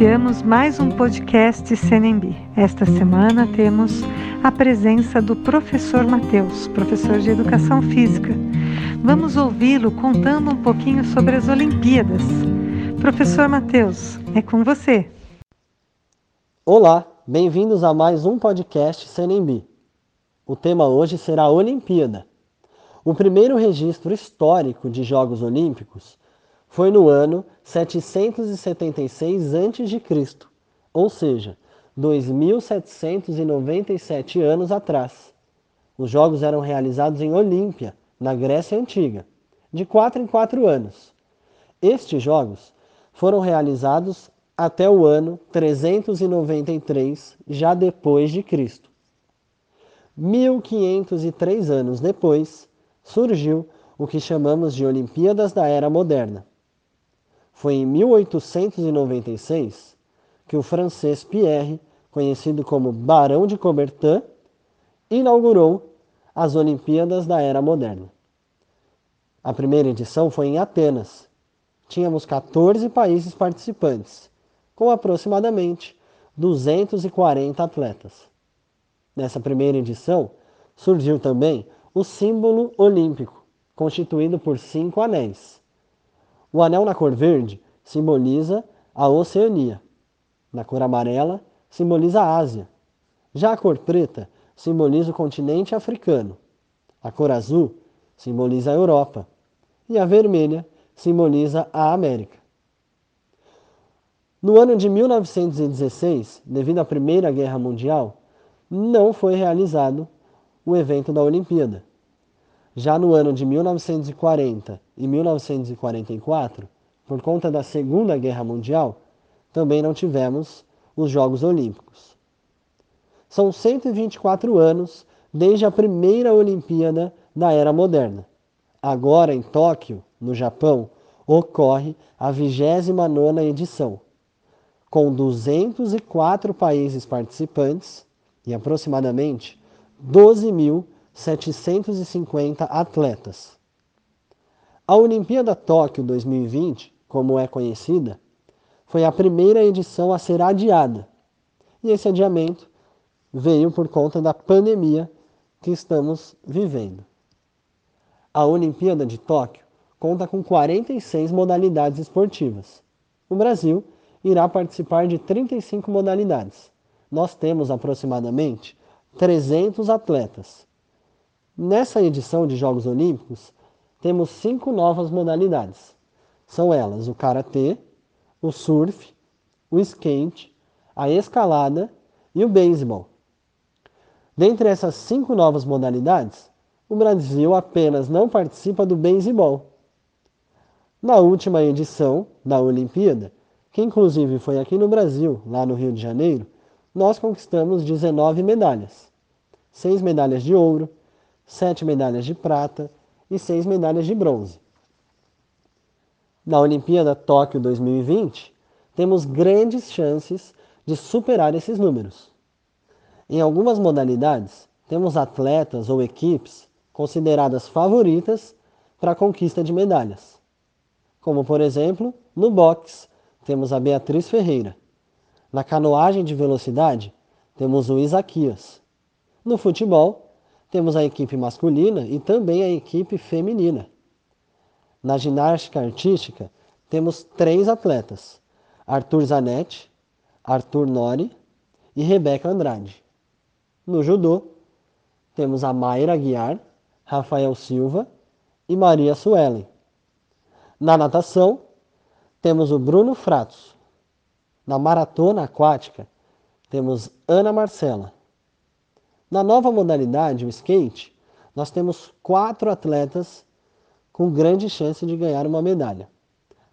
Iniciamos mais um podcast CNMB. Esta semana temos a presença do professor Matheus, professor de Educação Física. Vamos ouvi-lo contando um pouquinho sobre as Olimpíadas. Professor Matheus, é com você. Olá, bem-vindos a mais um podcast CNMB. O tema hoje será a Olimpíada. O primeiro registro histórico de Jogos Olímpicos foi no ano 776 a.C., ou seja, 2797 anos atrás. Os jogos eram realizados em Olímpia, na Grécia Antiga, de quatro em quatro anos. Estes jogos foram realizados até o ano 393 já depois de Cristo. 1503 anos depois, surgiu o que chamamos de Olimpíadas da Era Moderna. Foi em 1896 que o francês Pierre, conhecido como Barão de Coubertin, inaugurou as Olimpíadas da Era Moderna. A primeira edição foi em Atenas. Tínhamos 14 países participantes, com aproximadamente 240 atletas. Nessa primeira edição, surgiu também o símbolo olímpico, constituído por cinco anéis. O anel na cor verde simboliza a Oceania. Na cor amarela, simboliza a Ásia. Já a cor preta simboliza o continente africano. A cor azul simboliza a Europa. E a vermelha simboliza a América. No ano de 1916, devido à Primeira Guerra Mundial, não foi realizado o evento da Olimpíada. Já no ano de 1940 e 1944, por conta da Segunda Guerra Mundial, também não tivemos os Jogos Olímpicos. São 124 anos desde a primeira Olimpíada da Era Moderna. Agora, em Tóquio, no Japão, ocorre a 29ª edição, com 204 países participantes e aproximadamente 12 mil 750 atletas. A Olimpíada Tóquio 2020, como é conhecida, foi a primeira edição a ser adiada. E esse adiamento veio por conta da pandemia que estamos vivendo. A Olimpíada de Tóquio conta com 46 modalidades esportivas. O Brasil irá participar de 35 modalidades. Nós temos aproximadamente 300 atletas Nessa edição de Jogos Olímpicos, temos cinco novas modalidades. São elas o karatê, o surf, o skate, a escalada e o beisebol. Dentre essas cinco novas modalidades, o Brasil apenas não participa do beisebol. Na última edição da Olimpíada, que inclusive foi aqui no Brasil, lá no Rio de Janeiro, nós conquistamos 19 medalhas. Seis medalhas de ouro, sete medalhas de prata e seis medalhas de bronze. Na Olimpíada Tóquio 2020, temos grandes chances de superar esses números. Em algumas modalidades, temos atletas ou equipes consideradas favoritas para a conquista de medalhas. Como, por exemplo, no boxe, temos a Beatriz Ferreira. Na canoagem de velocidade, temos o Isaquias. No futebol, temos a equipe masculina e também a equipe feminina. Na ginástica artística, temos três atletas: Arthur Zanetti, Arthur Nori e Rebeca Andrade. No judô, temos a Mayra Aguiar, Rafael Silva e Maria Suelen. Na natação, temos o Bruno Fratos. Na maratona aquática, temos Ana Marcela. Na nova modalidade, o skate, nós temos quatro atletas com grande chance de ganhar uma medalha: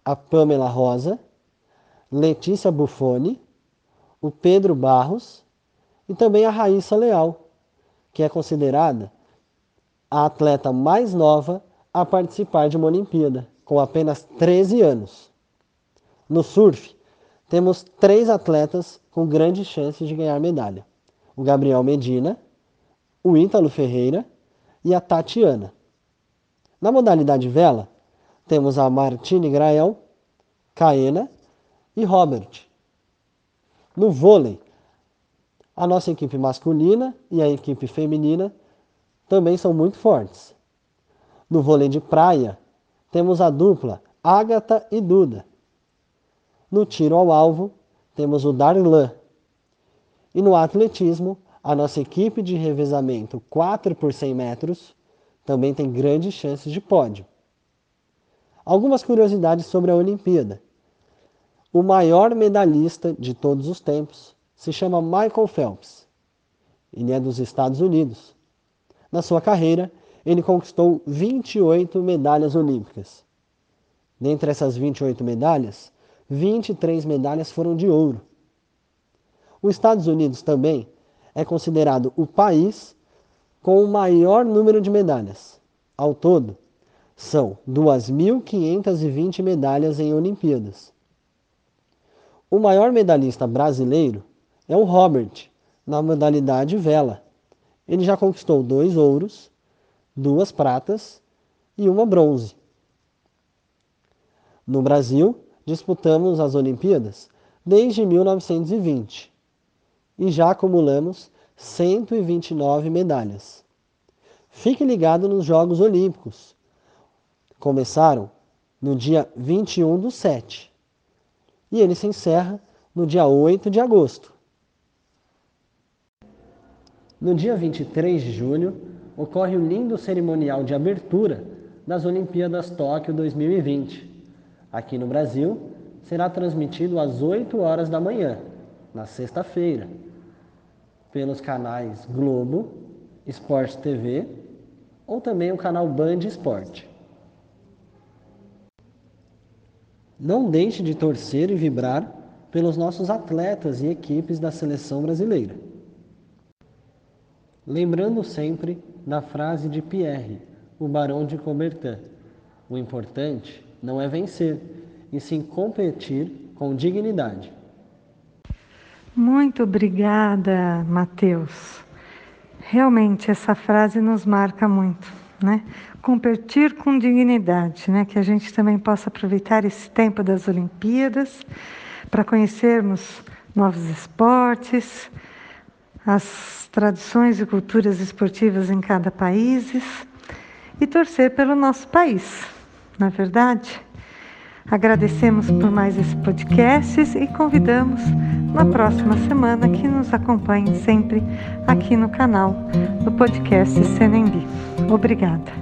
a Pamela Rosa, Letícia Buffoni, o Pedro Barros e também a Raíssa Leal, que é considerada a atleta mais nova a participar de uma Olimpíada, com apenas 13 anos. No surf, temos três atletas com grandes chances de ganhar medalha: o Gabriel Medina, o Ítalo Ferreira e a Tatiana. Na modalidade vela, temos a Martine Grael, Caena e Robert. No vôlei, a nossa equipe masculina e a equipe feminina também são muito fortes. No vôlei de praia, temos a dupla Ágata e Duda. No tiro ao alvo, temos o Darlan. E no atletismo, a nossa equipe de revezamento 4 por 100 metros também tem grandes chances de pódio. Algumas curiosidades sobre a Olimpíada. O maior medalhista de todos os tempos se chama Michael Phelps. Ele é dos Estados Unidos. Na sua carreira, ele conquistou 28 medalhas olímpicas. Dentre essas 28 medalhas, 23 medalhas foram de ouro. Os Estados Unidos também é considerado o país com o maior número de medalhas. Ao todo, são 2.520 medalhas em Olimpíadas. O maior medalhista brasileiro é o Robert, na modalidade vela. Ele já conquistou dois ouros, duas pratas e uma bronze. No Brasil, disputamos as Olimpíadas desde 1920 e já acumulamos 129 medalhas. Fique ligado nos Jogos Olímpicos. Começaram no dia 21 do 7 e ele se encerra no dia 8 de agosto. No dia 23 de julho, ocorre o lindo cerimonial de abertura das Olimpíadas Tóquio 2020. Aqui no Brasil, será transmitido às 8 horas da manhã, na sexta-feira, pelos canais Globo, Sport TV ou também o canal Band Esporte. Não deixe de torcer e vibrar pelos nossos atletas e equipes da seleção brasileira. Lembrando sempre da frase de Pierre, o Barão de Coubertin: o importante não é vencer, e sim competir com dignidade. Muito obrigada, Mateus. Realmente essa frase nos marca muito, né? Competir com dignidade, né? Que a gente também possa aproveitar esse tempo das Olimpíadas para conhecermos novos esportes, as tradições e culturas esportivas em cada país e torcer pelo nosso país, na é verdade? Agradecemos por mais esse podcast e convidamos na próxima semana que nos acompanhe sempre aqui no canal do podcast Senembi. Obrigada.